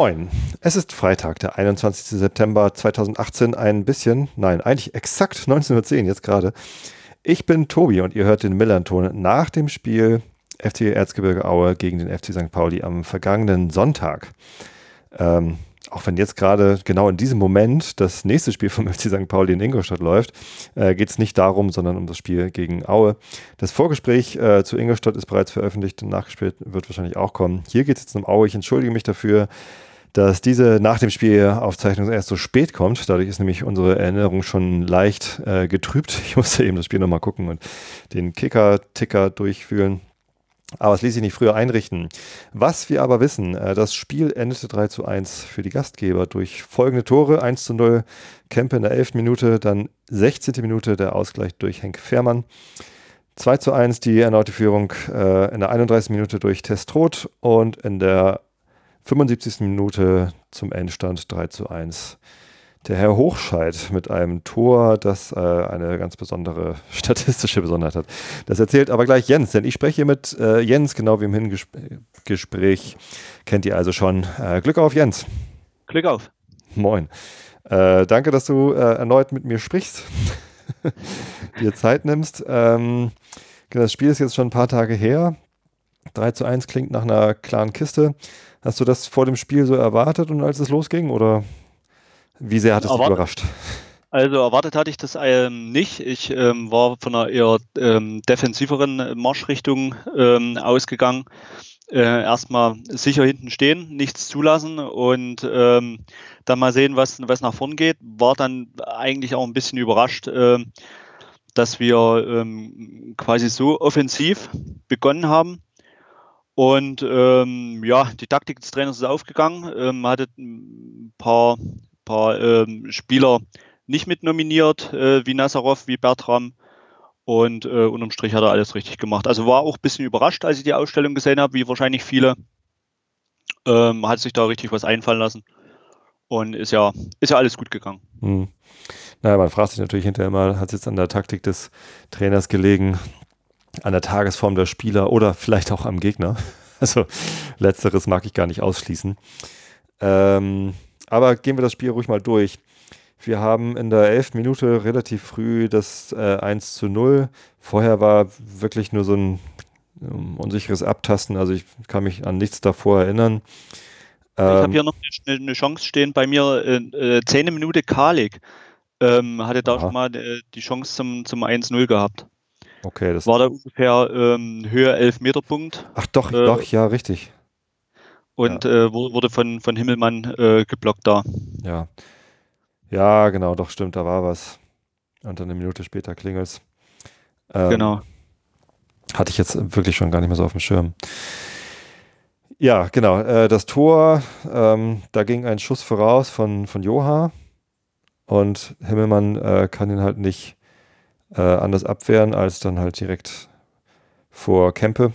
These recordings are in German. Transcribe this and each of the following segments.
Moin, es ist Freitag, der 21. September 2018, ein bisschen, nein, eigentlich exakt 1910 jetzt gerade. Ich bin Tobi und ihr hört den Millanton nach dem Spiel FC Erzgebirge Aue gegen den FC St. Pauli am vergangenen Sonntag. Ähm, auch wenn jetzt gerade genau in diesem Moment das nächste Spiel vom FC St. Pauli in Ingolstadt läuft, äh, geht es nicht darum, sondern um das Spiel gegen Aue. Das Vorgespräch äh, zu Ingolstadt ist bereits veröffentlicht und nachgespielt wird wahrscheinlich auch kommen. Hier geht es jetzt um Aue. Ich entschuldige mich dafür, dass diese nach dem Spiel Aufzeichnung erst so spät kommt. Dadurch ist nämlich unsere Erinnerung schon leicht äh, getrübt. Ich musste eben das Spiel nochmal gucken und den Kicker-Ticker durchfühlen. Aber es ließ sich nicht früher einrichten. Was wir aber wissen, äh, das Spiel endete 3 zu 1 für die Gastgeber durch folgende Tore. 1 zu 0 Kempe in der 11. Minute, dann 16. Minute der Ausgleich durch Henk Fährmann. 2 zu 1 die erneute Führung äh, in der 31. Minute durch Testrot und in der 75. Minute zum Endstand 3 zu 1 der Herr Hochscheid mit einem Tor, das äh, eine ganz besondere statistische Besonderheit hat. Das erzählt aber gleich Jens, denn ich spreche hier mit äh, Jens, genau wie im Hingespräch. Kennt ihr also schon. Äh, Glück auf, Jens. Glück auf. Moin. Äh, danke, dass du äh, erneut mit mir sprichst, dir Zeit nimmst. Ähm, genau, das Spiel ist jetzt schon ein paar Tage her. 3 zu 1 klingt nach einer klaren Kiste. Hast du das vor dem Spiel so erwartet und als es losging oder wie sehr hat es dich überrascht? Also erwartet hatte ich das ähm, nicht. Ich ähm, war von einer eher ähm, defensiveren Marschrichtung ähm, ausgegangen. Äh, erstmal sicher hinten stehen, nichts zulassen und ähm, dann mal sehen, was, was nach vorn geht. War dann eigentlich auch ein bisschen überrascht, äh, dass wir ähm, quasi so offensiv begonnen haben. Und ähm, ja, die Taktik des Trainers ist aufgegangen. Ähm, hatte ein paar paar ähm, Spieler nicht mit nominiert, äh, wie Nazarov, wie Bertram. Und äh, unterm Strich hat er alles richtig gemacht. Also war auch ein bisschen überrascht, als ich die Ausstellung gesehen habe, wie wahrscheinlich viele. Ähm, hat sich da richtig was einfallen lassen. Und ist ja, ist ja alles gut gegangen. Hm. Naja, man fragt sich natürlich hinterher mal, hat es jetzt an der Taktik des Trainers gelegen, an der Tagesform der Spieler oder vielleicht auch am Gegner? Also letzteres mag ich gar nicht ausschließen. Ähm, aber gehen wir das Spiel ruhig mal durch. Wir haben in der 11. Minute relativ früh das äh, 1 zu 0. Vorher war wirklich nur so ein um, unsicheres Abtasten. Also ich kann mich an nichts davor erinnern. ich habe ähm, hier noch eine, Chance stehen bei mir. Äh, äh, 10 Minute Kalik ähm, hatte da ja. schon mal äh, die Chance zum, zum 1-0 gehabt. Okay, das war da ungefähr ähm, Höhe 11 Meter Punkt. Ach doch, äh, doch, ja, richtig und ja. äh, wurde von, von Himmelmann äh, geblockt da. Ja. Ja, genau, doch stimmt, da war was. Und dann eine Minute später klingelt's. Ähm, genau. Hatte ich jetzt wirklich schon gar nicht mehr so auf dem Schirm. Ja, genau. Äh, das Tor, ähm, da ging ein Schuss voraus von, von Joha und Himmelmann äh, kann ihn halt nicht äh, anders abwehren als dann halt direkt vor Kempe.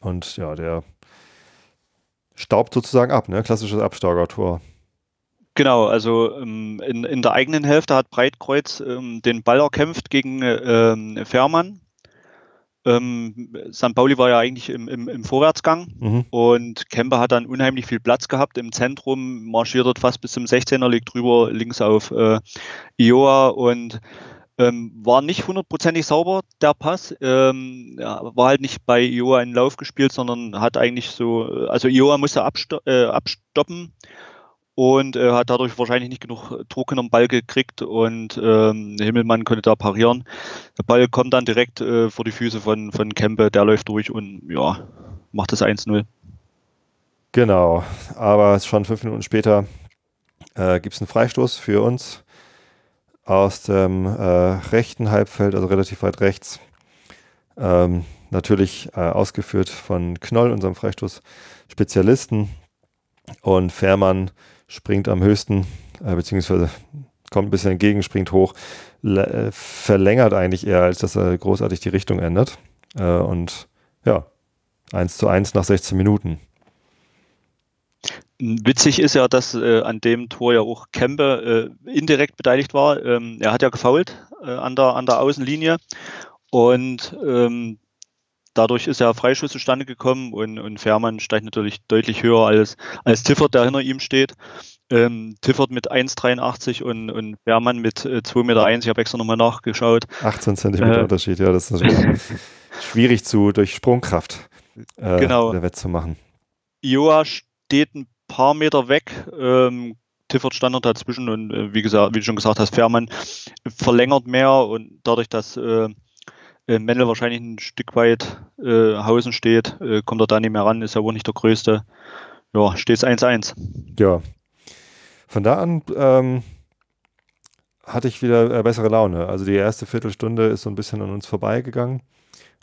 Und ja, der staubt sozusagen ab, ne? Klassisches Abstaugertor. Genau, also ähm, in, in der eigenen Hälfte hat Breitkreuz ähm, den Ball erkämpft gegen ähm, Fährmann. Ähm, St. Pauli war ja eigentlich im, im, im Vorwärtsgang mhm. und Kemper hat dann unheimlich viel Platz gehabt im Zentrum, marschiert dort fast bis zum 16er, liegt drüber links auf äh, Ioa und ähm, war nicht hundertprozentig sauber, der Pass. Ähm, war halt nicht bei Ioa in Lauf gespielt, sondern hat eigentlich so, also Ioa musste absto äh, abstoppen und äh, hat dadurch wahrscheinlich nicht genug Druck in den Ball gekriegt und ähm, Himmelmann konnte da parieren. Der Ball kommt dann direkt äh, vor die Füße von, von Kempe, der läuft durch und ja, macht das 1-0. Genau, aber schon fünf Minuten später äh, gibt es einen Freistoß für uns aus dem äh, rechten Halbfeld, also relativ weit rechts. Ähm, natürlich äh, ausgeführt von Knoll, unserem Freistoß-Spezialisten. Und Fährmann springt am höchsten, äh, beziehungsweise kommt ein bisschen entgegen, springt hoch, äh, verlängert eigentlich eher, als dass er großartig die Richtung ändert. Äh, und ja, 1 zu 1 nach 16 Minuten. Witzig ist ja, dass äh, an dem Tor ja auch Kempe äh, indirekt beteiligt war. Ähm, er hat ja gefault äh, an, der, an der Außenlinie und ähm, dadurch ist ja Freischuss zustande gekommen und, und Fährmann steigt natürlich deutlich höher als, als Tiffert, der hinter ihm steht. Ähm, Tiffert mit 1,83 und, und Fährmann mit äh, 2,1 Meter. Ich habe extra nochmal nachgeschaut. 18 Zentimeter äh, Unterschied, ja, das ist natürlich schwierig zu durch Sprungkraft äh, genau. der wettzumachen. Joa steht ein paar Meter weg. Ähm, Tiffert stand noch dazwischen und äh, wie gesagt, wie du schon gesagt hast, Fährmann verlängert mehr und dadurch, dass äh, äh, Mendel wahrscheinlich ein Stück weit äh, Hausen steht, äh, kommt er da nicht mehr ran, ist ja wohl nicht der Größte. Ja, steht es 1-1. Ja. Von da an ähm, hatte ich wieder äh, bessere Laune. Also die erste Viertelstunde ist so ein bisschen an uns vorbeigegangen.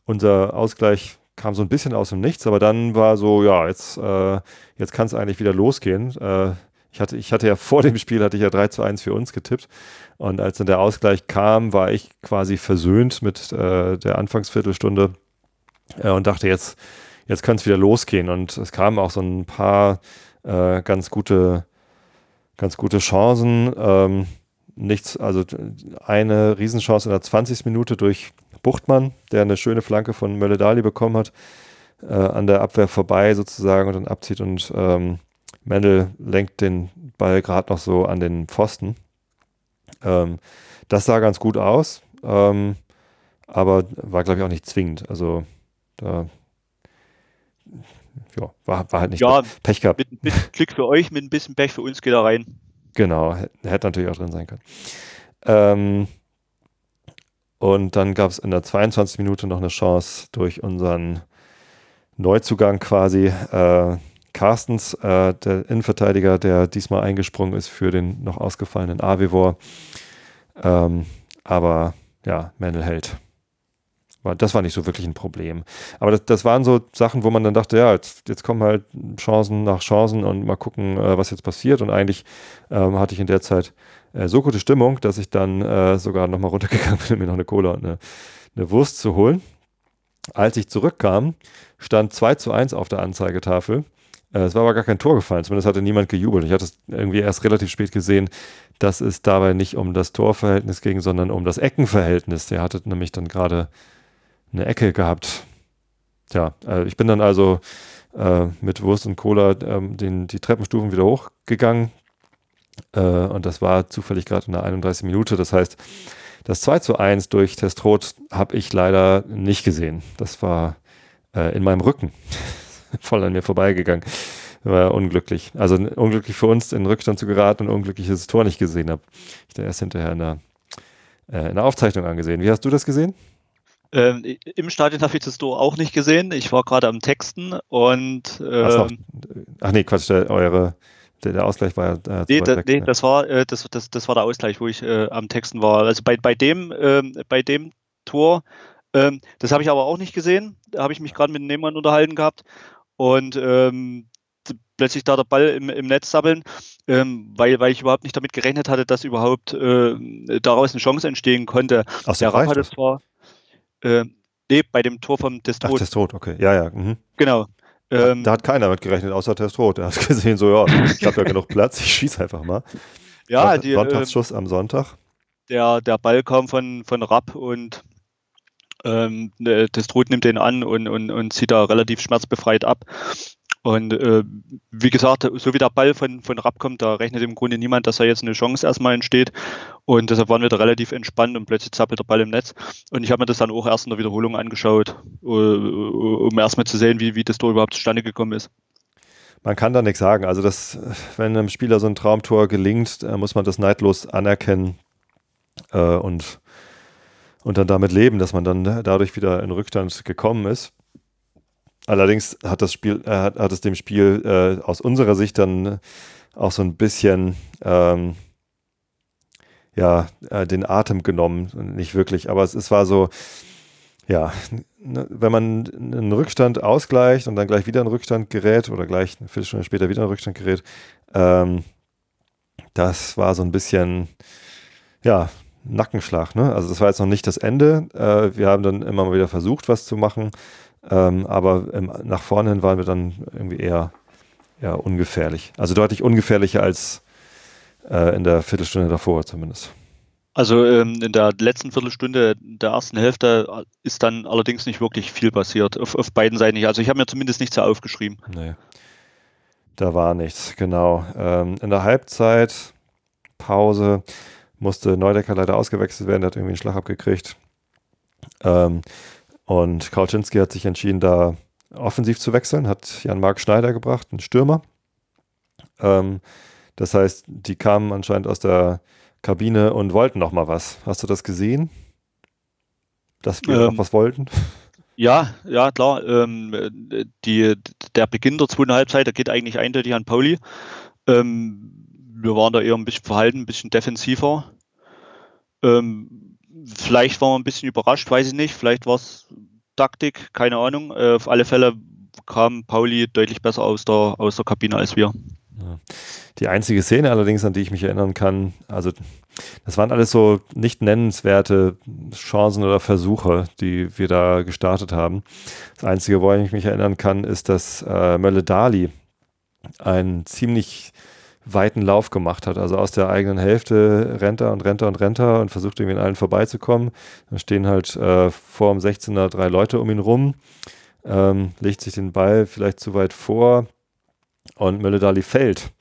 Unser Ausgleich kam so ein bisschen aus dem Nichts, aber dann war so, ja, jetzt, äh, jetzt kann es eigentlich wieder losgehen. Äh, ich hatte, ich hatte ja vor dem Spiel hatte ich ja 3 zu 1 für uns getippt. Und als dann der Ausgleich kam, war ich quasi versöhnt mit äh, der Anfangsviertelstunde äh, und dachte, jetzt, jetzt kann es wieder losgehen. Und es kamen auch so ein paar äh, ganz gute, ganz gute Chancen. Ähm, nichts, also eine Riesenchance in der 20. Minute durch Buchtmann, der eine schöne Flanke von Mölle-Dali bekommen hat, äh, an der Abwehr vorbei sozusagen und dann abzieht und ähm, Mendel lenkt den Ball gerade noch so an den Pfosten. Ähm, das sah ganz gut aus, ähm, aber war, glaube ich, auch nicht zwingend. Also da ja, war, war halt nicht ja, Pech gehabt. Mit, mit Glück für euch, mit ein bisschen Pech für uns geht er rein. Genau, hätte natürlich auch drin sein können. Ähm, und dann gab es in der 22. Minute noch eine Chance durch unseren Neuzugang quasi. Äh, Carstens, äh, der Innenverteidiger, der diesmal eingesprungen ist für den noch ausgefallenen Avivor. Ähm, aber ja, Mendel hält. Das war nicht so wirklich ein Problem. Aber das, das waren so Sachen, wo man dann dachte, ja, jetzt, jetzt kommen halt Chancen nach Chancen und mal gucken, äh, was jetzt passiert. Und eigentlich ähm, hatte ich in der Zeit äh, so gute Stimmung, dass ich dann äh, sogar nochmal runtergegangen bin, um mir noch eine Cola und eine, eine Wurst zu holen. Als ich zurückkam, stand 2 zu 1 auf der Anzeigetafel. Äh, es war aber gar kein Tor gefallen, zumindest hatte niemand gejubelt. Ich hatte es irgendwie erst relativ spät gesehen, dass es dabei nicht um das Torverhältnis ging, sondern um das Eckenverhältnis. Der hatte nämlich dann gerade eine Ecke gehabt. Tja, äh, ich bin dann also äh, mit Wurst und Cola ähm, den, die Treppenstufen wieder hochgegangen. Äh, und das war zufällig gerade in der 31 Minute. Das heißt, das 2 zu 1 durch Testrot habe ich leider nicht gesehen. Das war äh, in meinem Rücken. voll an mir vorbeigegangen. War unglücklich. Also unglücklich für uns, in Rückstand zu geraten und unglücklich, dass ich das Tor nicht gesehen habe. Ich da erst hinterher in der, äh, in der Aufzeichnung angesehen. Wie hast du das gesehen? Ähm, Im Stadion habe ich das Tor auch nicht gesehen. Ich war gerade am Texten und. Ähm, ach nee, Quatsch, der, eure, der, der, Ausgleich war ja. Äh, nee, da, weg, nee ne? das, war, äh, das, das, das war der Ausgleich, wo ich äh, am Texten war. Also bei, bei, dem, ähm, bei dem Tor, ähm, das habe ich aber auch nicht gesehen. Da habe ich mich gerade mit dem Nebenmann unterhalten gehabt und ähm, plötzlich da der Ball im, im Netz sabbeln, ähm, weil, weil ich überhaupt nicht damit gerechnet hatte, dass überhaupt äh, daraus eine Chance entstehen konnte. Ach, der Rapp hatte zwar, äh, nee, bei dem Tor vom Testrot. Ach, Testrot, okay, ja, ja. Mhm. Genau. Ähm, da hat keiner mit gerechnet, außer Testrot. Er hat gesehen, so, ja, ich habe ja genug Platz, ich schieße einfach mal. Ja, die, Sonntagsschuss äh, am Sonntag. Der, der Ball kam von, von Rapp und ähm, das Trut nimmt den an und, und, und zieht da relativ schmerzbefreit ab. Und äh, wie gesagt, so wie der Ball von, von Rapp kommt, da rechnet im Grunde niemand, dass da jetzt eine Chance erstmal entsteht. Und deshalb waren wir da relativ entspannt und plötzlich zappelt der Ball im Netz. Und ich habe mir das dann auch erst in der Wiederholung angeschaut, uh, um erstmal zu sehen, wie, wie das Tor überhaupt zustande gekommen ist. Man kann da nichts sagen. Also, das, wenn einem Spieler so ein Traumtor gelingt, äh, muss man das neidlos anerkennen. Äh, und und dann damit leben, dass man dann dadurch wieder in Rückstand gekommen ist. Allerdings hat das Spiel, äh, hat, hat es dem Spiel äh, aus unserer Sicht dann auch so ein bisschen ähm, ja, äh, den Atem genommen. Nicht wirklich, aber es, es war so, ja, ne, wenn man einen Rückstand ausgleicht und dann gleich wieder in Rückstand gerät oder gleich eine Viertelstunde später wieder in Rückstand gerät, ähm, das war so ein bisschen, ja, Nackenschlag. Ne? Also das war jetzt noch nicht das Ende. Äh, wir haben dann immer mal wieder versucht, was zu machen. Ähm, aber im, nach vorne hin waren wir dann irgendwie eher ja ungefährlich. Also deutlich ungefährlicher als äh, in der Viertelstunde davor zumindest. Also ähm, in der letzten Viertelstunde der ersten Hälfte ist dann allerdings nicht wirklich viel passiert, auf, auf beiden Seiten nicht. Also ich habe mir zumindest nichts aufgeschrieben. Nee. Da war nichts, genau. Ähm, in der Halbzeit, Pause, musste Neudecker leider ausgewechselt werden, der hat irgendwie einen Schlag abgekriegt. Ähm, und Kautschinski hat sich entschieden, da offensiv zu wechseln, hat Jan-Marc Schneider gebracht, einen Stürmer. Ähm, das heißt, die kamen anscheinend aus der Kabine und wollten noch mal was. Hast du das gesehen? Dass wir ähm, noch was wollten? Ja, ja, klar. Ähm, die, der Beginn der zweiten Halbzeit, der geht eigentlich eindeutig an Pauli. Ähm, wir waren da eher ein bisschen verhalten, ein bisschen defensiver. Ähm, vielleicht waren wir ein bisschen überrascht, weiß ich nicht. Vielleicht war es Taktik, keine Ahnung. Äh, auf alle Fälle kam Pauli deutlich besser aus der, aus der Kabine als wir. Die einzige Szene allerdings, an die ich mich erinnern kann, also das waren alles so nicht nennenswerte Chancen oder Versuche, die wir da gestartet haben. Das Einzige, woran ich mich erinnern kann, ist, dass äh, Mölle Dali einen ziemlich weiten Lauf gemacht hat. Also aus der eigenen Hälfte rennt er und rennt er und rennt er und versucht irgendwie an allen vorbeizukommen. Dann stehen halt äh, vor dem 16er drei Leute um ihn rum, ähm, legt sich den Ball vielleicht zu weit vor und Mölle-Dali fällt.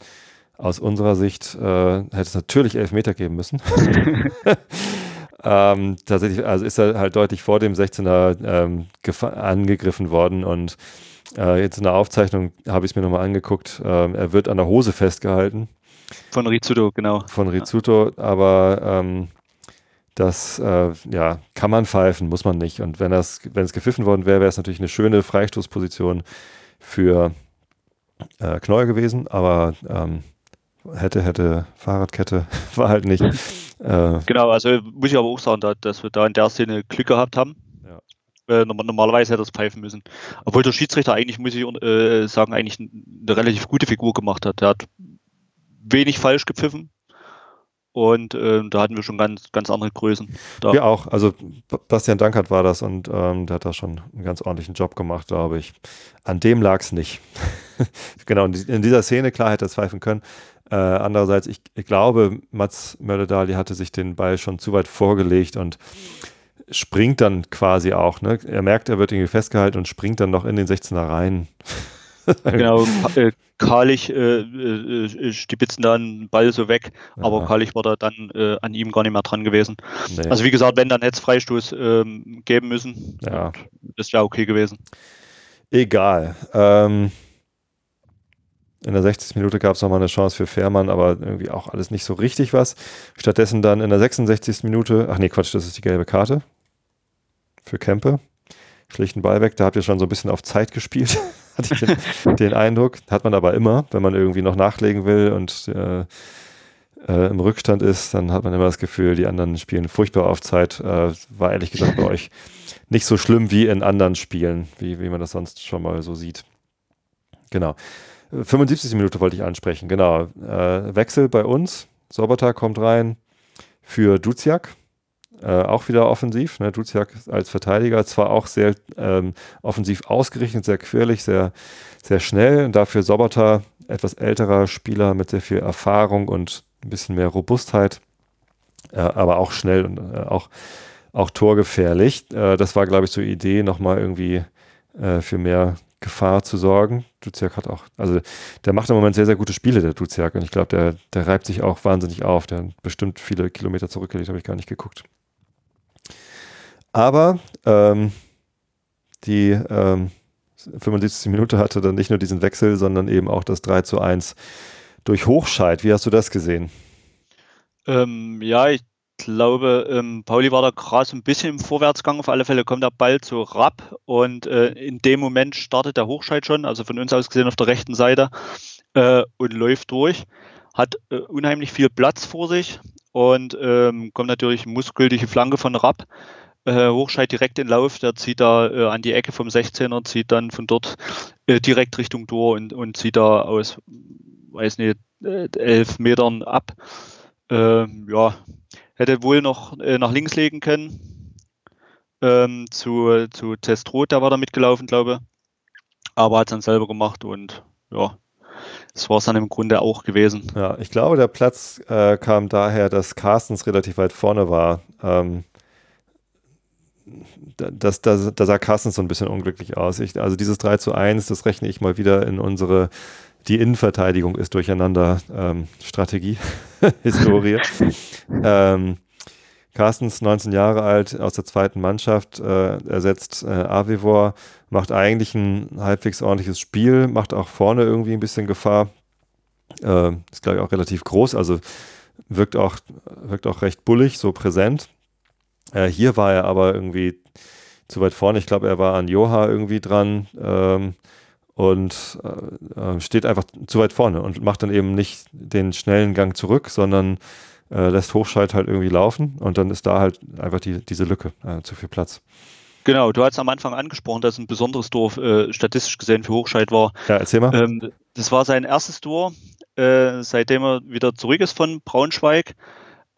Aus unserer Sicht äh, hätte es natürlich elf Meter geben müssen. ähm, tatsächlich, also ist er halt deutlich vor dem 16er ähm, angegriffen worden und äh, jetzt in der Aufzeichnung habe ich es mir nochmal angeguckt. Ähm, er wird an der Hose festgehalten. Von Rizzuto, genau. Von Rizzuto, aber ähm, das äh, ja, kann man pfeifen, muss man nicht. Und wenn, das, wenn es gepfiffen worden wäre, wäre es natürlich eine schöne Freistoßposition für äh, Knoll gewesen, aber ähm, hätte, hätte, Fahrradkette war halt nicht. Äh, genau, also muss ich aber auch sagen, dass wir da in der Szene Glück gehabt haben. Äh, normalerweise hätte er es pfeifen müssen. Obwohl der Schiedsrichter eigentlich, muss ich äh, sagen, eigentlich eine relativ gute Figur gemacht hat. Der hat wenig falsch gepfiffen. Und äh, da hatten wir schon ganz, ganz andere Größen. Da. Wir auch. Also Bastian Dankert war das und ähm, der hat da schon einen ganz ordentlichen Job gemacht, glaube ich. An dem lag es nicht. genau, in dieser Szene, klar hätte er pfeifen können. Äh, andererseits, ich, ich glaube, Mats Mörderdali hatte sich den Ball schon zu weit vorgelegt und springt dann quasi auch. Ne? Er merkt, er wird irgendwie festgehalten und springt dann noch in den 16er rein. genau, äh, Karlich äh, äh, stibitzen da einen Ball so weg, ja. aber Karlich war da dann äh, an ihm gar nicht mehr dran gewesen. Nee. Also wie gesagt, wenn, dann hätte es Freistoß ähm, geben müssen. Ja. Das wäre okay gewesen. Egal. Ähm, in der 60. Minute gab es nochmal eine Chance für Fährmann, aber irgendwie auch alles nicht so richtig was. Stattdessen dann in der 66. Minute, ach nee, Quatsch, das ist die gelbe Karte für Kempe. Schlichten Ball weg, da habt ihr schon so ein bisschen auf Zeit gespielt, hatte ich den, den, Eindruck. Hat man aber immer, wenn man irgendwie noch nachlegen will und äh, äh, im Rückstand ist, dann hat man immer das Gefühl, die anderen spielen furchtbar auf Zeit. Äh, war ehrlich gesagt bei euch nicht so schlimm wie in anderen Spielen, wie, wie man das sonst schon mal so sieht. Genau. 75. Minute wollte ich ansprechen, genau. Äh, Wechsel bei uns. Sobota kommt rein für Duziak. Äh, auch wieder offensiv. Ne? Duziak als Verteidiger, zwar auch sehr ähm, offensiv ausgerichtet, sehr quirlig, sehr, sehr schnell. Und dafür Sobota, etwas älterer Spieler mit sehr viel Erfahrung und ein bisschen mehr Robustheit, äh, aber auch schnell und äh, auch, auch torgefährlich. Äh, das war, glaube ich, so die Idee, nochmal irgendwie äh, für mehr Gefahr zu sorgen. Duziak hat auch, also der macht im Moment sehr, sehr gute Spiele, der Duziak. Und ich glaube, der, der reibt sich auch wahnsinnig auf. Der hat bestimmt viele Kilometer zurückgelegt, habe ich gar nicht geguckt. Aber ähm, die ähm, 75. Minute hatte dann nicht nur diesen Wechsel, sondern eben auch das 3 zu 1 durch Hochscheid. Wie hast du das gesehen? Ähm, ja, ich glaube, ähm, Pauli war da so ein bisschen im Vorwärtsgang. Auf alle Fälle kommt der Ball zu Rapp und äh, in dem Moment startet der Hochscheid schon, also von uns aus gesehen auf der rechten Seite äh, und läuft durch. Hat äh, unheimlich viel Platz vor sich und ähm, kommt natürlich muskuldige Flanke von Rapp. Äh, Hochscheid direkt in Lauf, der zieht da äh, an die Ecke vom 16er, zieht dann von dort äh, direkt Richtung Tor und, und zieht da aus, weiß nicht, elf Metern ab. Ähm, ja, hätte wohl noch äh, nach links legen können. Ähm, zu, zu Testrot, der war da mitgelaufen, glaube ich. Aber hat es dann selber gemacht und ja, das war es dann im Grunde auch gewesen. Ja, ich glaube, der Platz äh, kam daher, dass Carstens relativ weit vorne war. Ähm, das, das, da sah Carstens so ein bisschen unglücklich aus. Ich, also dieses 3 zu 1, das rechne ich mal wieder in unsere die Innenverteidigung ist durcheinander ähm, Strategie, Historie. ähm, Carstens, 19 Jahre alt, aus der zweiten Mannschaft, äh, ersetzt äh, Avivor, macht eigentlich ein halbwegs ordentliches Spiel, macht auch vorne irgendwie ein bisschen Gefahr. Äh, ist, glaube ich, auch relativ groß, also wirkt auch, wirkt auch recht bullig, so präsent. Äh, hier war er aber irgendwie zu weit vorne. Ich glaube, er war an Joha irgendwie dran ähm, und äh, äh, steht einfach zu weit vorne und macht dann eben nicht den schnellen Gang zurück, sondern äh, lässt Hochscheid halt irgendwie laufen und dann ist da halt einfach die, diese Lücke, äh, zu viel Platz. Genau, du hast am Anfang angesprochen, dass ein besonderes Tor äh, statistisch gesehen für Hochscheid war. Ja, erzähl mal. Ähm, das war sein erstes Tor, seitdem er wieder zurück ist von Braunschweig.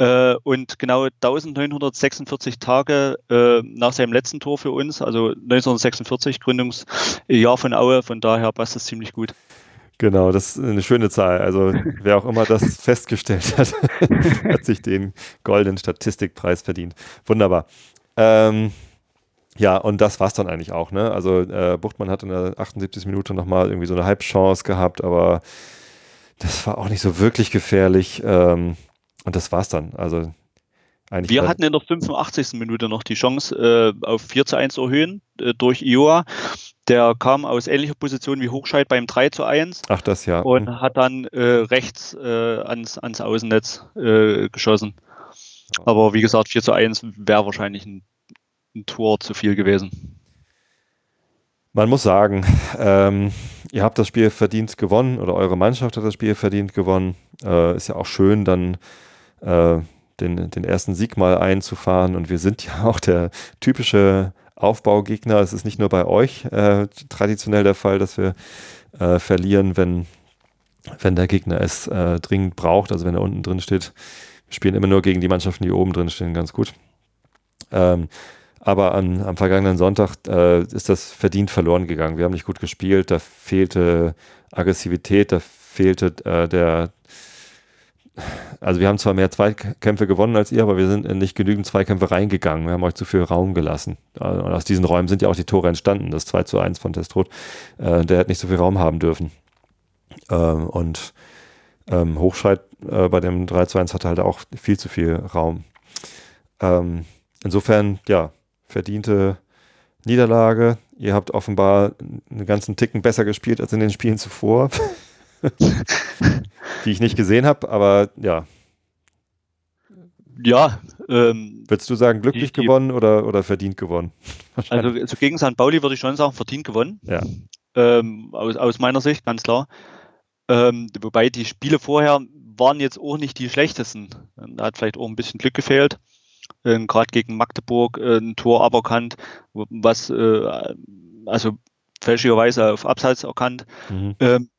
Äh, und genau 1946 Tage äh, nach seinem letzten Tor für uns, also 1946 Gründungsjahr von Aue, von daher passt das ziemlich gut. Genau, das ist eine schöne Zahl. Also wer auch immer das festgestellt hat, hat sich den goldenen Statistikpreis verdient. Wunderbar. Ähm, ja, und das war es dann eigentlich auch. Ne? Also äh, Buchtmann hat in der 78. Minute nochmal irgendwie so eine Halbchance gehabt, aber das war auch nicht so wirklich gefährlich. Ähm, und das war's dann. Also eigentlich Wir hatten in der 85. Minute noch die Chance, äh, auf 4 zu 1 zu erhöhen äh, durch Iowa. Der kam aus ähnlicher Position wie Hochscheid beim 3 zu 1. Ach, das ja. Und mhm. hat dann äh, rechts äh, ans, ans Außennetz äh, geschossen. Aber wie gesagt, 4 zu 1 wäre wahrscheinlich ein, ein Tor zu viel gewesen. Man muss sagen, ähm, ihr habt das Spiel verdient gewonnen oder eure Mannschaft hat das Spiel verdient gewonnen. Äh, ist ja auch schön, dann äh, den, den ersten Sieg mal einzufahren. Und wir sind ja auch der typische Aufbaugegner. Es ist nicht nur bei euch äh, traditionell der Fall, dass wir äh, verlieren, wenn, wenn der Gegner es äh, dringend braucht, also wenn er unten drin steht. Wir spielen immer nur gegen die Mannschaften, die oben drin stehen, ganz gut. Ähm, aber an, am vergangenen Sonntag äh, ist das verdient verloren gegangen. Wir haben nicht gut gespielt, da fehlte Aggressivität, da fehlte äh, der, also wir haben zwar mehr Zweikämpfe gewonnen als ihr, aber wir sind in nicht genügend Zweikämpfe reingegangen. Wir haben euch zu viel Raum gelassen. Und aus diesen Räumen sind ja auch die Tore entstanden. Das 2 zu 1 von Testrot, äh, der hat nicht so viel Raum haben dürfen. Ähm, und ähm, Hochscheid äh, bei dem 3 zu 1 hatte halt auch viel zu viel Raum. Ähm, insofern, ja, verdiente Niederlage. Ihr habt offenbar einen ganzen Ticken besser gespielt als in den Spielen zuvor. die ich nicht gesehen habe, aber ja. Ja. Ähm, Würdest du sagen, glücklich die, gewonnen oder, oder verdient gewonnen? Also, also gegen St. Pauli würde ich schon sagen, verdient gewonnen. Ja. Ähm, aus, aus meiner Sicht, ganz klar. Ähm, wobei die Spiele vorher waren jetzt auch nicht die schlechtesten. Da hat vielleicht auch ein bisschen Glück gefehlt. Ähm, Gerade gegen Magdeburg äh, ein Tor aberkannt, was äh, also fälschlicherweise auf Abseits erkannt. Mhm. Ähm,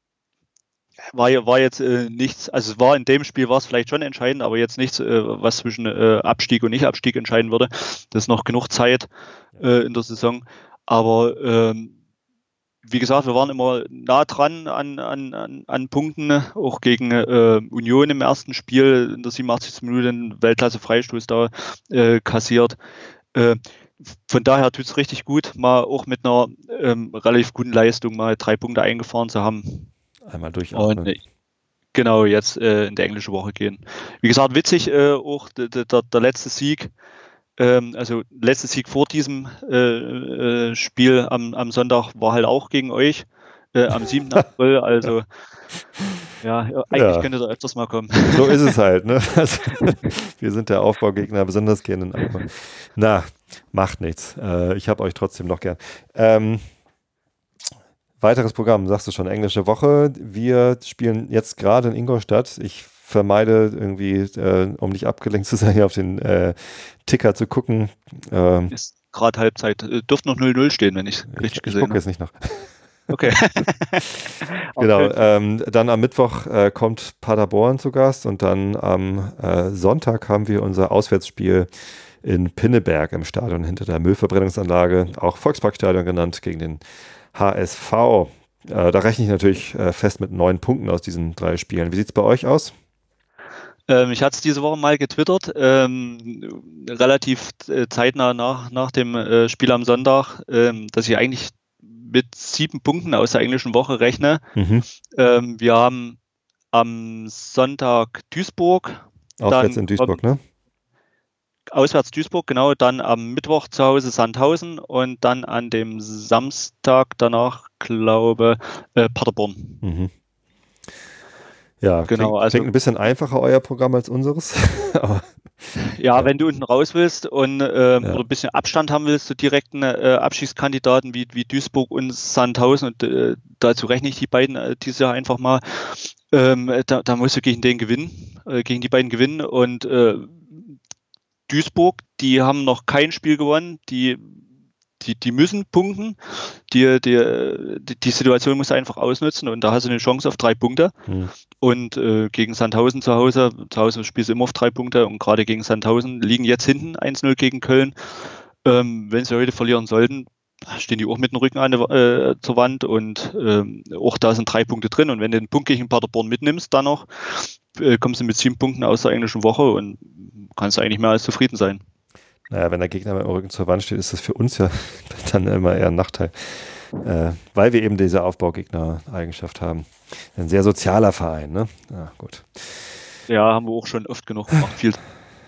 war, war jetzt äh, nichts, also es war in dem Spiel war es vielleicht schon entscheidend, aber jetzt nichts, äh, was zwischen äh, Abstieg und Nicht-Abstieg entscheiden würde. Das ist noch genug Zeit äh, in der Saison. Aber ähm, wie gesagt, wir waren immer nah dran an, an, an, an Punkten, auch gegen äh, Union im ersten Spiel in der 87. Minute einen Weltklasse-Freistoß da äh, kassiert. Von daher tut es richtig gut, mal auch mit einer ähm, relativ guten Leistung mal drei Punkte eingefahren zu haben. Einmal durchatmen. Und, genau, jetzt äh, in die englische Woche gehen. Wie gesagt, witzig äh, auch der, letzte Sieg. Ähm, also letzte Sieg vor diesem äh, äh Spiel am, am, Sonntag war halt auch gegen euch äh, am 7. April. Also ja, eigentlich ja. könnte da öfters mal kommen. So ist es halt. Ne? Also, wir sind der Aufbaugegner, besonders gerne. Na, macht nichts. Äh, ich habe euch trotzdem noch gern. Ähm, Weiteres Programm, sagst du schon, englische Woche. Wir spielen jetzt gerade in Ingolstadt. Ich vermeide irgendwie, äh, um nicht abgelenkt zu sein, hier auf den äh, Ticker zu gucken. Ähm, ist gerade Halbzeit. Äh, dürfte noch 0-0 stehen, wenn ich richtig ich, gesehen habe. Ich gucke jetzt nicht noch. Okay. genau. Ähm, dann am Mittwoch äh, kommt Paderborn zu Gast und dann am äh, Sonntag haben wir unser Auswärtsspiel in Pinneberg im Stadion hinter der Müllverbrennungsanlage, auch Volksparkstadion genannt, gegen den HSV. Äh, da rechne ich natürlich äh, fest mit neun Punkten aus diesen drei Spielen. Wie sieht es bei euch aus? Ähm, ich hatte es diese Woche mal getwittert, ähm, relativ äh, zeitnah nach, nach dem äh, Spiel am Sonntag, ähm, dass ich eigentlich mit sieben Punkten aus der englischen Woche rechne. Mhm. Ähm, wir haben am Sonntag Duisburg. Auch jetzt in Duisburg, ne? Auswärts Duisburg, genau, dann am Mittwoch zu Hause Sandhausen und dann an dem Samstag danach, glaube äh, Paderborn. Mhm. Ja, genau. Klingt, also, klingt ein bisschen einfacher euer Programm als unseres. ja, ja, wenn du unten raus willst und äh, ja. oder ein bisschen Abstand haben willst zu direkten äh, Abschiedskandidaten wie, wie Duisburg und Sandhausen und äh, dazu rechne ich die beiden äh, dieses Jahr einfach mal. Ähm, da, da musst du gegen den gewinnen, äh, gegen die beiden gewinnen und äh, Duisburg, die haben noch kein Spiel gewonnen, die die, die müssen punkten. Die, die, die Situation muss einfach ausnutzen und da hast du eine Chance auf drei Punkte. Mhm. Und äh, gegen Sandhausen zu Hause, zu Hause spielst du immer auf drei Punkte und gerade gegen Sandhausen liegen jetzt hinten 1-0 gegen Köln. Ähm, wenn sie heute verlieren sollten, stehen die auch mit dem Rücken an, äh, zur Wand und ähm, auch da sind drei Punkte drin. Und wenn du den Punkt gegen Paderborn mitnimmst, dann noch, äh, kommst du mit sieben Punkten aus der englischen Woche und kannst eigentlich mehr als zufrieden sein. Naja, wenn der Gegner mit dem Rücken zur Wand steht, ist das für uns ja dann immer eher ein Nachteil. Äh, weil wir eben diese Aufbaugegner-Eigenschaft haben. Ein sehr sozialer Verein, ne? Ja, gut. Ja, haben wir auch schon oft genug gemacht. Viel.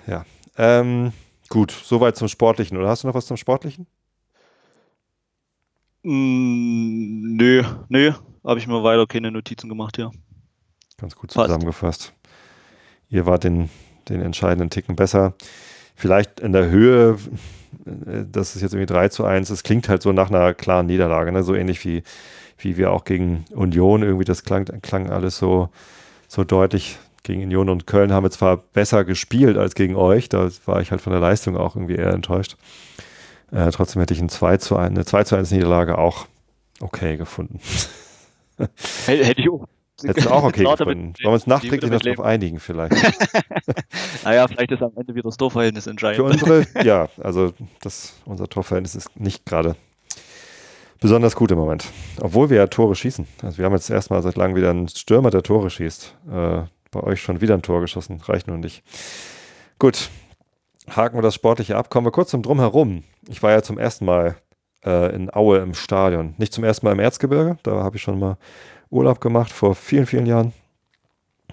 Ja. Ähm, gut, soweit zum Sportlichen. Oder hast du noch was zum Sportlichen? Mm, nö, nö. Habe ich mir weiter keine Notizen gemacht, ja. Ganz gut zusammengefasst. Ihr wart den, den entscheidenden Ticken besser vielleicht in der Höhe, äh, das ist jetzt irgendwie 3 zu 1, es klingt halt so nach einer klaren Niederlage, ne? so ähnlich wie, wie wir auch gegen Union irgendwie, das klang, klang alles so, so deutlich. Gegen Union und Köln haben wir zwar besser gespielt als gegen euch, da war ich halt von der Leistung auch irgendwie eher enttäuscht. Äh, trotzdem hätte ich ein 2 zu 1, eine 2 zu 1 Niederlage auch okay gefunden. Hätte ich auch Hättest du auch okay gefunden. Wollen wir uns nachträglich noch darauf einigen vielleicht? naja, vielleicht ist am Ende wieder das Torverhältnis entscheidend. Für unsere, ja, also das, unser Torverhältnis ist nicht gerade besonders gut im Moment. Obwohl wir ja Tore schießen. Also wir haben jetzt erstmal seit langem wieder einen Stürmer, der Tore schießt. Äh, bei euch schon wieder ein Tor geschossen. Reicht nur nicht. Gut. Haken wir das Sportliche ab. Kommen wir kurz zum Drumherum. Ich war ja zum ersten Mal äh, in Aue im Stadion. Nicht zum ersten Mal im Erzgebirge. Da habe ich schon mal Urlaub gemacht vor vielen, vielen Jahren.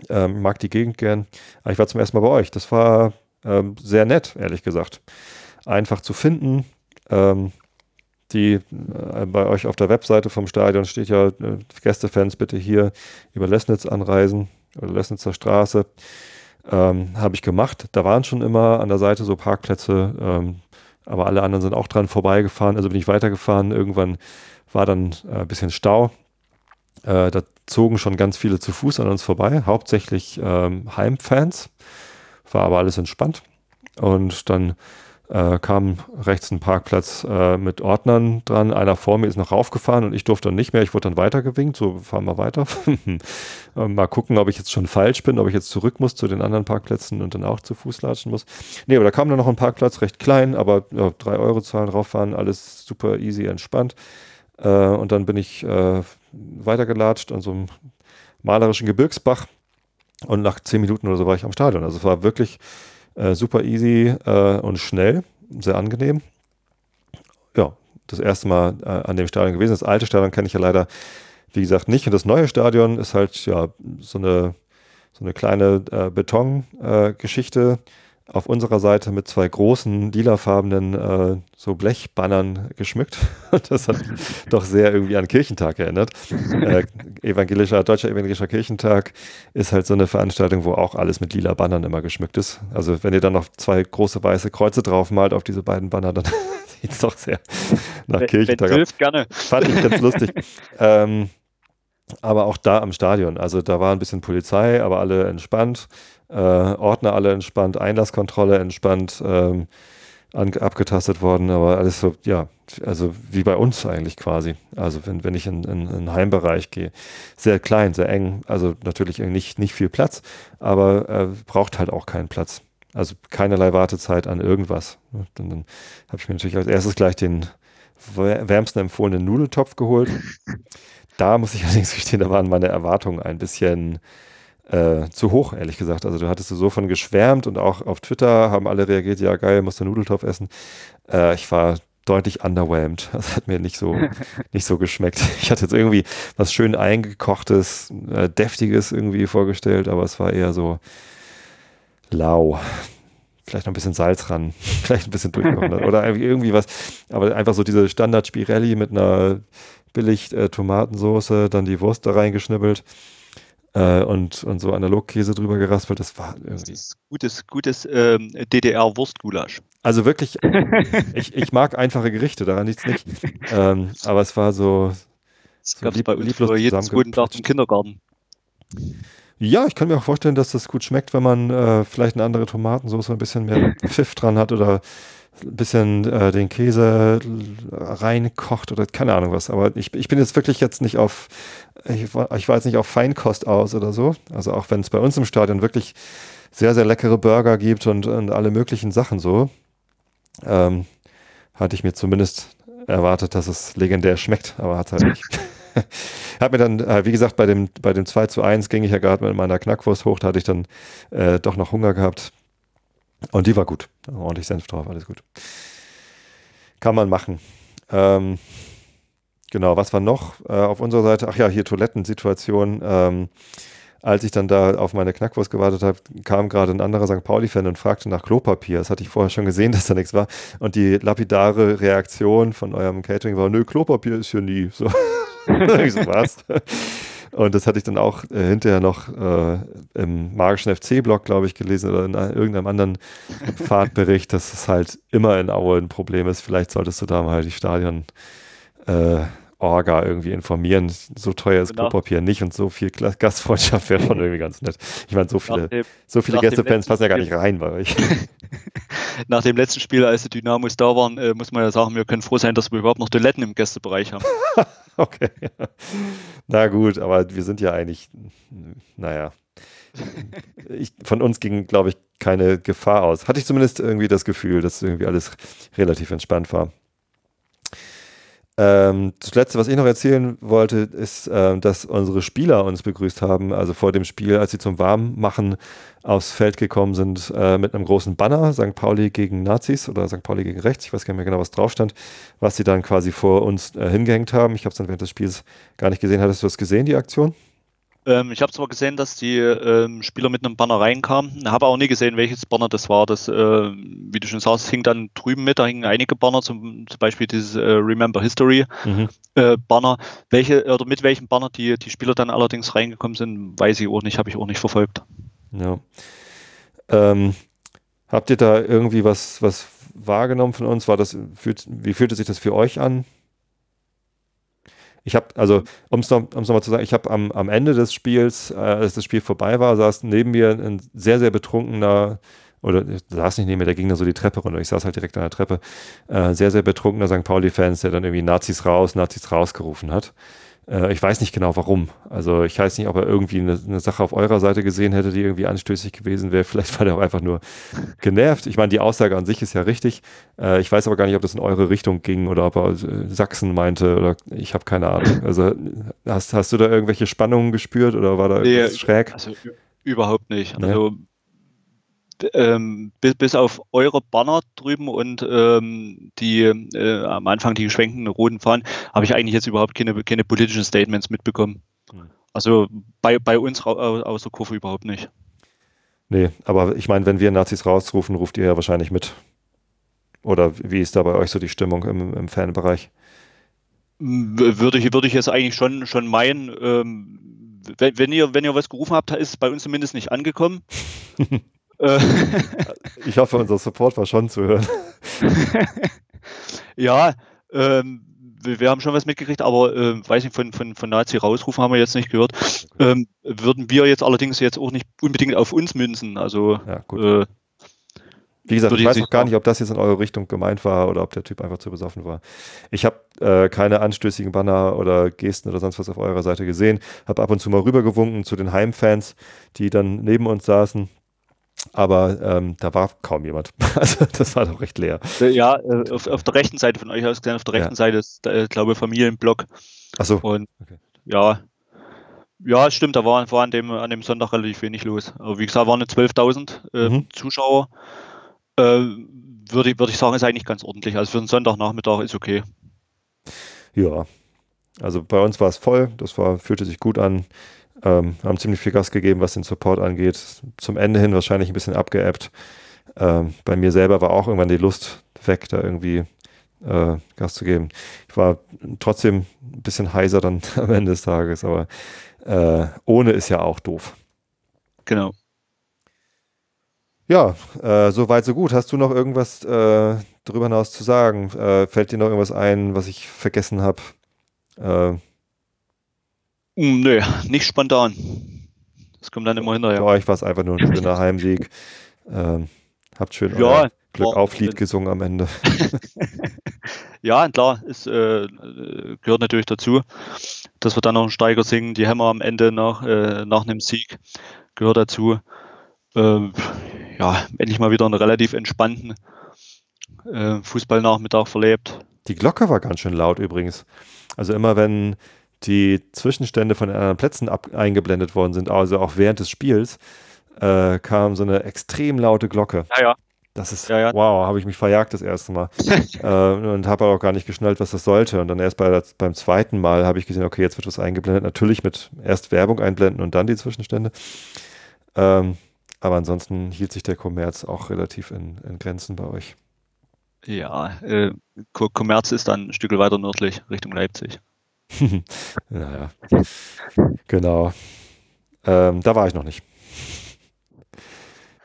Ähm, mag die Gegend gern. Aber ich war zum ersten Mal bei euch. Das war ähm, sehr nett, ehrlich gesagt. Einfach zu finden. Ähm, die äh, bei euch auf der Webseite vom Stadion steht ja, äh, Gästefans bitte hier über Lesnitz anreisen oder Lesnitzer Straße. Ähm, Habe ich gemacht. Da waren schon immer an der Seite so Parkplätze, ähm, aber alle anderen sind auch dran vorbeigefahren. Also bin ich weitergefahren. Irgendwann war dann äh, ein bisschen Stau. Äh, da zogen schon ganz viele zu Fuß an uns vorbei, hauptsächlich ähm, Heimfans. War aber alles entspannt. Und dann äh, kam rechts ein Parkplatz äh, mit Ordnern dran. Einer vor mir ist noch raufgefahren und ich durfte dann nicht mehr. Ich wurde dann weitergewinkt. So, fahren wir weiter. Äh, mal gucken, ob ich jetzt schon falsch bin, ob ich jetzt zurück muss zu den anderen Parkplätzen und dann auch zu Fuß latschen muss. Nee, aber da kam dann noch ein Parkplatz, recht klein, aber ja, drei Euro zahlen, rauffahren, alles super easy, entspannt. Äh, und dann bin ich äh, weitergelatscht an so einem malerischen Gebirgsbach. Und nach zehn Minuten oder so war ich am Stadion. Also es war wirklich äh, super easy äh, und schnell, sehr angenehm. Ja, das erste Mal äh, an dem Stadion gewesen. Das alte Stadion kenne ich ja leider, wie gesagt, nicht. Und das neue Stadion ist halt ja so eine, so eine kleine äh, Betongeschichte auf unserer Seite mit zwei großen lilafarbenen äh, so Blechbannern geschmückt. das hat doch sehr irgendwie an Kirchentag erinnert. Äh, evangelischer, deutscher evangelischer Kirchentag ist halt so eine Veranstaltung, wo auch alles mit lila Bannern immer geschmückt ist. Also wenn ihr dann noch zwei große weiße Kreuze drauf malt auf diese beiden Banner, dann sieht es doch sehr nach wenn, Kirchentag aus. gerne. Fand ich ganz lustig. ähm, aber auch da am Stadion. Also da war ein bisschen Polizei, aber alle entspannt äh, Ordner alle entspannt, Einlasskontrolle entspannt ähm, abgetastet worden, aber alles so, ja, also wie bei uns eigentlich quasi. Also wenn, wenn ich in, in, in einen Heimbereich gehe, sehr klein, sehr eng, also natürlich nicht, nicht viel Platz, aber äh, braucht halt auch keinen Platz. Also keinerlei Wartezeit an irgendwas. Und dann, dann habe ich mir natürlich als erstes gleich den wärmsten empfohlenen Nudeltopf geholt Da muss ich allerdings gestehen, da waren meine Erwartungen ein bisschen äh, zu hoch, ehrlich gesagt. Also du hattest so von geschwärmt und auch auf Twitter haben alle reagiert, ja geil, musst du Nudeltopf essen. Äh, ich war deutlich underwhelmed. Das hat mir nicht so, nicht so geschmeckt. Ich hatte jetzt irgendwie was schön eingekochtes, äh, deftiges irgendwie vorgestellt, aber es war eher so lau. Vielleicht noch ein bisschen Salz ran, vielleicht ein bisschen durchkochen oder irgendwie was. Aber einfach so diese Standard Spirelli mit einer billig äh, Tomatensoße, dann die Wurst da reingeschnibbelt äh, und, und so Analogkäse drüber geraspelt. Das war irgendwie. Das gutes, gutes ähm, DDR-Wurstgulasch. Also wirklich, ich, ich mag einfache Gerichte, daran liegt es nicht. ähm, aber es war so. Das so gab es bei uns früher jeden zweiten Tag im Kindergarten. Ja, ich kann mir auch vorstellen, dass das gut schmeckt, wenn man äh, vielleicht eine andere Tomatensauce, ein bisschen mehr Pfiff dran hat oder ein bisschen äh, den Käse reinkocht oder keine Ahnung was. Aber ich, ich bin jetzt wirklich jetzt nicht auf, ich, ich war nicht auf Feinkost aus oder so. Also auch wenn es bei uns im Stadion wirklich sehr, sehr leckere Burger gibt und, und alle möglichen Sachen so, ähm, hatte ich mir zumindest erwartet, dass es legendär schmeckt, aber hat es halt nicht. hat mir dann, äh, wie gesagt, bei dem, bei dem 2 zu 1 ging ich ja gerade mit meiner Knackwurst hoch, da hatte ich dann äh, doch noch Hunger gehabt. Und die war gut. Ordentlich Senf drauf, alles gut. Kann man machen. Ähm, genau, was war noch äh, auf unserer Seite? Ach ja, hier Toilettensituation. Ähm, als ich dann da auf meine Knackwurst gewartet habe, kam gerade ein anderer St. Pauli-Fan und fragte nach Klopapier. Das hatte ich vorher schon gesehen, dass da nichts war. Und die lapidare Reaktion von eurem Catering war, nö, Klopapier ist hier nie. So, ich so was. Und das hatte ich dann auch äh, hinterher noch äh, im magischen FC-Blog, glaube ich, gelesen oder in irgendeinem anderen Fahrtbericht, dass es halt immer in Aue ein Problem ist. Vielleicht solltest du da mal die Stadion äh, Orga irgendwie informieren. So teuer ist genau. Klopapier nicht und so viel Gastfreundschaft wäre schon irgendwie ganz nett. Ich meine, so viele, dem, so viele Gästefans passen ja gar nicht rein bei euch. nach dem letzten Spiel, als die Dynamos da waren, äh, muss man ja sagen, wir können froh sein, dass wir überhaupt noch Toiletten im Gästebereich haben. okay. Na gut, aber wir sind ja eigentlich, naja. Ich, von uns ging, glaube ich, keine Gefahr aus. Hatte ich zumindest irgendwie das Gefühl, dass irgendwie alles relativ entspannt war. Ähm, das letzte, was ich noch erzählen wollte, ist, ähm, dass unsere Spieler uns begrüßt haben, also vor dem Spiel, als sie zum Warmmachen aufs Feld gekommen sind, äh, mit einem großen Banner, St. Pauli gegen Nazis oder St. Pauli gegen Rechts, ich weiß gar nicht mehr genau, was drauf stand, was sie dann quasi vor uns äh, hingehängt haben. Ich habe es dann während des Spiels gar nicht gesehen. Hattest du das gesehen, die Aktion? Ähm, ich habe zwar gesehen, dass die ähm, Spieler mit einem Banner reinkamen, habe auch nie gesehen, welches Banner das war. Das, äh, wie du schon sagst, hing dann drüben mit, da hingen einige Banner, zum, zum Beispiel dieses äh, Remember History mhm. äh, Banner. Welche oder mit welchem Banner die, die Spieler dann allerdings reingekommen sind, weiß ich auch nicht, habe ich auch nicht verfolgt. Ja. Ähm, habt ihr da irgendwie was, was wahrgenommen von uns? War das, wie fühlte sich das für euch an? Ich habe, also, um es noch, noch zu sagen, ich habe am, am Ende des Spiels, äh, als das Spiel vorbei war, saß neben mir ein sehr, sehr betrunkener, oder saß nicht neben mir, der ging da so die Treppe runter, ich saß halt direkt an der Treppe, äh, sehr, sehr betrunkener St. Pauli-Fans, der dann irgendwie Nazis raus, Nazis rausgerufen hat. Äh, ich weiß nicht genau warum. Also ich weiß nicht, ob er irgendwie eine, eine, Sache auf eurer Seite gesehen hätte, die irgendwie anstößig gewesen wäre. Vielleicht war er auch einfach nur genervt. Ich meine, die Aussage an sich ist ja richtig. Äh, ich weiß aber gar nicht, ob das in eure Richtung ging oder ob er äh, Sachsen meinte oder ich habe keine Ahnung. Also hast, hast du da irgendwelche Spannungen gespürt oder war da nee, schräg? Also überhaupt nicht. Also ähm, bis, bis, auf eure Banner drüben und ähm, die äh, am Anfang die geschwenkten roten Fahnen, habe ich eigentlich jetzt überhaupt keine, keine politischen Statements mitbekommen. Hm. Also bei, bei uns aus der Kurve überhaupt nicht. Nee, aber ich meine, wenn wir Nazis rausrufen, ruft ihr ja wahrscheinlich mit. Oder wie ist da bei euch so die Stimmung im, im Fanbereich? Würde ich, würde ich jetzt eigentlich schon, schon meinen, ähm, wenn, wenn, ihr, wenn ihr was gerufen habt, ist es bei uns zumindest nicht angekommen. Äh. ich hoffe, unser Support war schon zu hören. ja, ähm, wir, wir, haben schon was mitgekriegt, aber äh, weiß nicht, von, von, von Nazi rausrufen haben wir jetzt nicht gehört. Ähm, würden wir jetzt allerdings jetzt auch nicht unbedingt auf uns münzen. Also ja, äh, wie gesagt, ich weiß noch gar nicht, ob das jetzt in eure Richtung gemeint war oder ob der Typ einfach zu besoffen war. Ich habe äh, keine anstößigen Banner oder Gesten oder sonst was auf eurer Seite gesehen. Habe ab und zu mal rübergewunken zu den Heimfans, die dann neben uns saßen. Aber ähm, da war kaum jemand. Also das war doch recht leer. Ja, äh, auf, auf, der rechten Seite von euch aus gesehen, auf der rechten ja. Seite ist, äh, glaube ich, Familienblock. Achso. Und okay. ja, ja, stimmt, da war, war an, dem, an dem Sonntag relativ wenig los. Aber wie gesagt, waren 12.000 äh, mhm. Zuschauer. Äh, würde, würde ich sagen, ist eigentlich ganz ordentlich. Also für einen Sonntagnachmittag ist okay. Ja, also bei uns war es voll, das war, fühlte sich gut an. Ähm, haben ziemlich viel Gas gegeben, was den Support angeht. Zum Ende hin wahrscheinlich ein bisschen abgeebbt. Ähm, bei mir selber war auch irgendwann die Lust weg, da irgendwie äh, Gas zu geben. Ich war trotzdem ein bisschen heiser dann am Ende des Tages, aber äh, ohne ist ja auch doof. Genau. Ja, äh, so weit, so gut. Hast du noch irgendwas äh, darüber hinaus zu sagen? Äh, fällt dir noch irgendwas ein, was ich vergessen habe? Äh, hm, Nö, nicht spontan. Das kommt dann immer hinterher. Für euch war es einfach nur ein schöner Heimsieg. Ähm, habt schön ja, Glück auf Lied gesungen am Ende. ja, klar, es äh, gehört natürlich dazu, dass wir dann noch einen Steiger singen. Die Hämmer am Ende nach, äh, nach einem Sieg gehört dazu. Ähm, ja, endlich mal wieder einen relativ entspannten äh, Fußballnachmittag verlebt. Die Glocke war ganz schön laut übrigens. Also immer wenn die Zwischenstände von den anderen Plätzen ab eingeblendet worden sind, also auch während des Spiels, äh, kam so eine extrem laute Glocke. Ja, ja. Das ist, ja, ja. wow, habe ich mich verjagt das erste Mal. äh, und habe auch gar nicht geschnallt, was das sollte. Und dann erst bei, beim zweiten Mal habe ich gesehen, okay, jetzt wird was eingeblendet. Natürlich mit erst Werbung einblenden und dann die Zwischenstände. Ähm, aber ansonsten hielt sich der Kommerz auch relativ in, in Grenzen bei euch. Ja, äh, Kommerz ist dann ein Stück weiter nördlich, Richtung Leipzig. naja, genau. Ähm, da war ich noch nicht.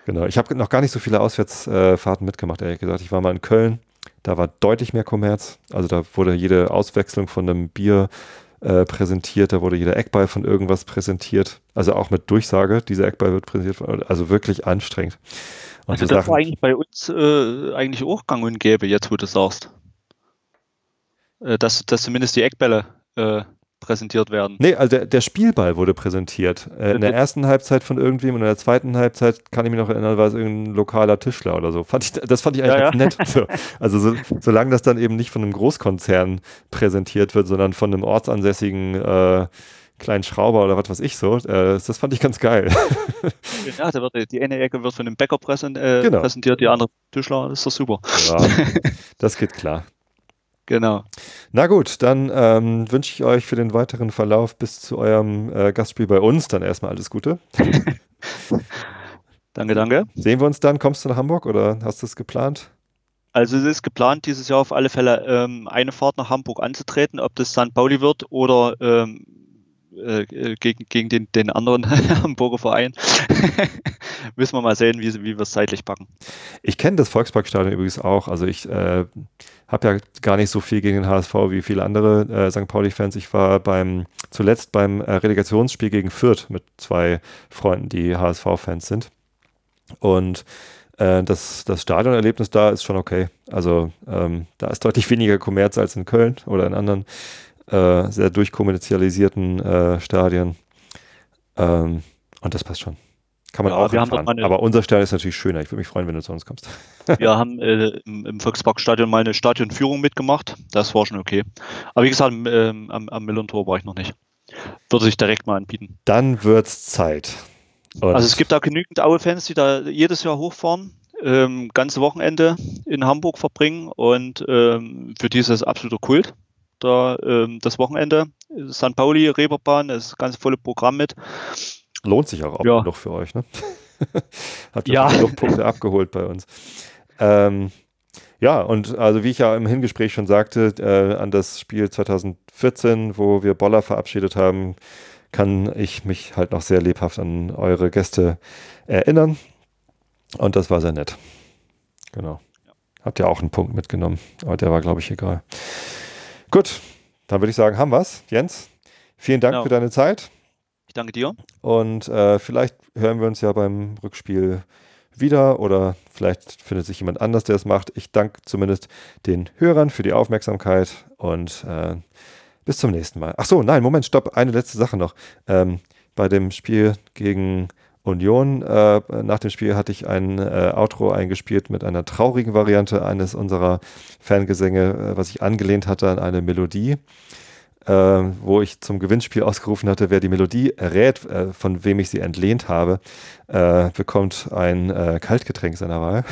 Genau, ich habe noch gar nicht so viele Auswärtsfahrten mitgemacht, ehrlich gesagt. Ich war mal in Köln, da war deutlich mehr Kommerz. Also da wurde jede Auswechslung von einem Bier äh, präsentiert, da wurde jeder Eckball von irgendwas präsentiert. Also auch mit Durchsage, dieser Eckball wird präsentiert, also wirklich anstrengend. Und also das Sachen, war eigentlich bei uns äh, eigentlich auch gang und gäbe, jetzt wo du sagst. Äh, dass, dass zumindest die Eckbälle äh, präsentiert werden. Nee, also der, der Spielball wurde präsentiert. Äh, in der ersten Halbzeit von irgendwem und in der zweiten Halbzeit kann ich mich noch erinnern, war es irgendein lokaler Tischler oder so. Fand ich, das fand ich eigentlich ja, ja. nett. So, also so, solange das dann eben nicht von einem Großkonzern präsentiert wird, sondern von einem ortsansässigen äh, kleinen Schrauber oder was weiß ich so. Äh, das fand ich ganz geil. ja, da wird, die eine Ecke wird von einem Bäcker präsent, äh, genau. präsentiert, die andere Tischler, das ist doch super. Ja, das geht klar. Genau. Na gut, dann ähm, wünsche ich euch für den weiteren Verlauf bis zu eurem äh, Gastspiel bei uns dann erstmal alles Gute. danke, danke. Sehen wir uns dann? Kommst du nach Hamburg oder hast du es geplant? Also es ist geplant, dieses Jahr auf alle Fälle ähm, eine Fahrt nach Hamburg anzutreten, ob das St. Pauli wird oder ähm, äh, gegen, gegen den, den anderen Hamburger Verein. Müssen wir mal sehen, wie, wie wir es zeitlich packen. Ich kenne das Volksparkstadion übrigens auch. Also ich äh, habe ja gar nicht so viel gegen den HSV wie viele andere äh, St. Pauli-Fans. Ich war beim zuletzt beim äh, Relegationsspiel gegen Fürth mit zwei Freunden, die HSV-Fans sind. Und äh, das, das Stadionerlebnis da ist schon okay. Also ähm, da ist deutlich weniger Kommerz als in Köln oder in anderen äh, sehr durchkommerzialisierten äh, Stadien. Ähm, und das passt schon. Kann man ja, auch hinfahren. Aber unser Stadion ist natürlich schöner. Ich würde mich freuen, wenn du zu uns kommst. wir haben äh, im, im Volksparkstadion mal eine Stadionführung mitgemacht. Das war schon okay. Aber wie gesagt, ähm, am, am Millon-Tor war ich noch nicht. Würde sich direkt mal anbieten. Dann wird's Zeit. Und also es gibt da genügend Aue-Fans, die da jedes Jahr hochfahren, ähm, ganze Wochenende in Hamburg verbringen und ähm, für die ist das absoluter Kult da ähm, das Wochenende. St. Pauli, Reeperbahn, das ganze volle Programm mit. Lohnt sich auch, auch ja. noch für euch, ne? Hat ja genug Punkte abgeholt bei uns. Ähm, ja, und also wie ich ja im Hingespräch schon sagte, äh, an das Spiel 2014, wo wir Boller verabschiedet haben, kann ich mich halt noch sehr lebhaft an eure Gäste erinnern. Und das war sehr nett. Genau. Habt ihr auch einen Punkt mitgenommen, aber der war, glaube ich, egal. Gut, dann würde ich sagen, haben wir es. Jens, vielen Dank genau. für deine Zeit. Ich danke dir. Und äh, vielleicht hören wir uns ja beim Rückspiel wieder oder vielleicht findet sich jemand anders, der es macht. Ich danke zumindest den Hörern für die Aufmerksamkeit und äh, bis zum nächsten Mal. Ach so, nein, Moment, stopp. Eine letzte Sache noch. Ähm, bei dem Spiel gegen Union. Äh, nach dem Spiel hatte ich ein äh, Outro eingespielt mit einer traurigen Variante eines unserer Fangesänge, äh, was ich angelehnt hatte an eine Melodie. äh, wo ich zum Gewinnspiel ausgerufen hatte, wer die Melodie errät, äh, von wem ich sie entlehnt habe, äh, bekommt ein äh, Kaltgetränk seiner Wahl.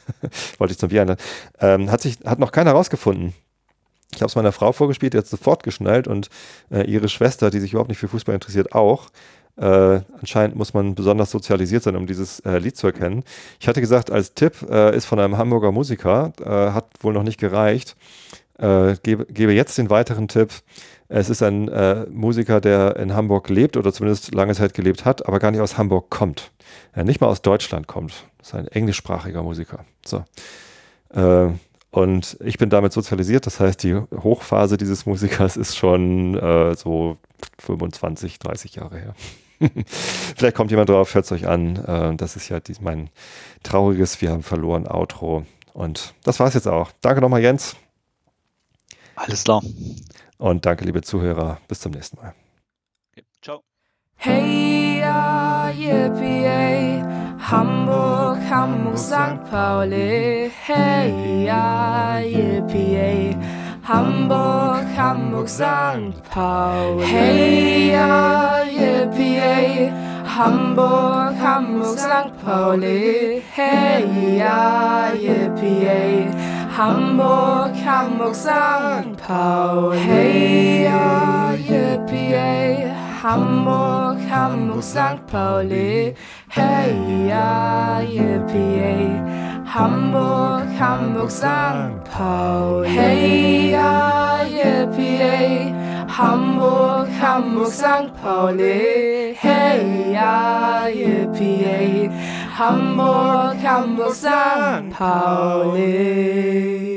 Wollte ich zum Bier einladen. Ähm, hat, sich, hat noch keiner rausgefunden. Ich habe es meiner Frau vorgespielt, die hat sofort geschnallt und ihre Schwester, die sich überhaupt nicht für Fußball interessiert, auch. Äh, anscheinend muss man besonders sozialisiert sein, um dieses äh, Lied zu erkennen. Ich hatte gesagt, als Tipp äh, ist von einem Hamburger Musiker, äh, hat wohl noch nicht gereicht. Äh, gebe, gebe, jetzt den weiteren Tipp. Es ist ein äh, Musiker, der in Hamburg lebt oder zumindest lange Zeit gelebt hat, aber gar nicht aus Hamburg kommt. nicht mal aus Deutschland kommt. Das ist ein englischsprachiger Musiker. So. Und ich bin damit sozialisiert, das heißt, die Hochphase dieses Musikers ist schon so 25, 30 Jahre her. Vielleicht kommt jemand drauf, hört es euch an. Äh, das ist ja mein trauriges Wir haben verloren Outro. Und das war's jetzt auch. Danke nochmal, Jens. Alles klar. Und danke, liebe Zuhörer. Bis zum nächsten Mal. Okay, ciao. Hey, ja, yippie, Hamburg, Hamburg, St. Pauli. Hey, ja, yippie, Hamburg, Hamburg, St. Pauli. Hey, ja, yippie, Hamburg, Hamburg, St. Pauli. Hey, ja, yippie, Hamburg, Hamburg, St. Pauli. Hey, ja, yippie, Hamburg, Hamburg, St. Pauli. Hey, ja, yippie, Hamburg, Hamburg, St. Pauli. Hey, ja, yippie, Hamburg, Hamburg, St. Pauli. Hey, ja, Hamburg, Hamburg, St. Pauli.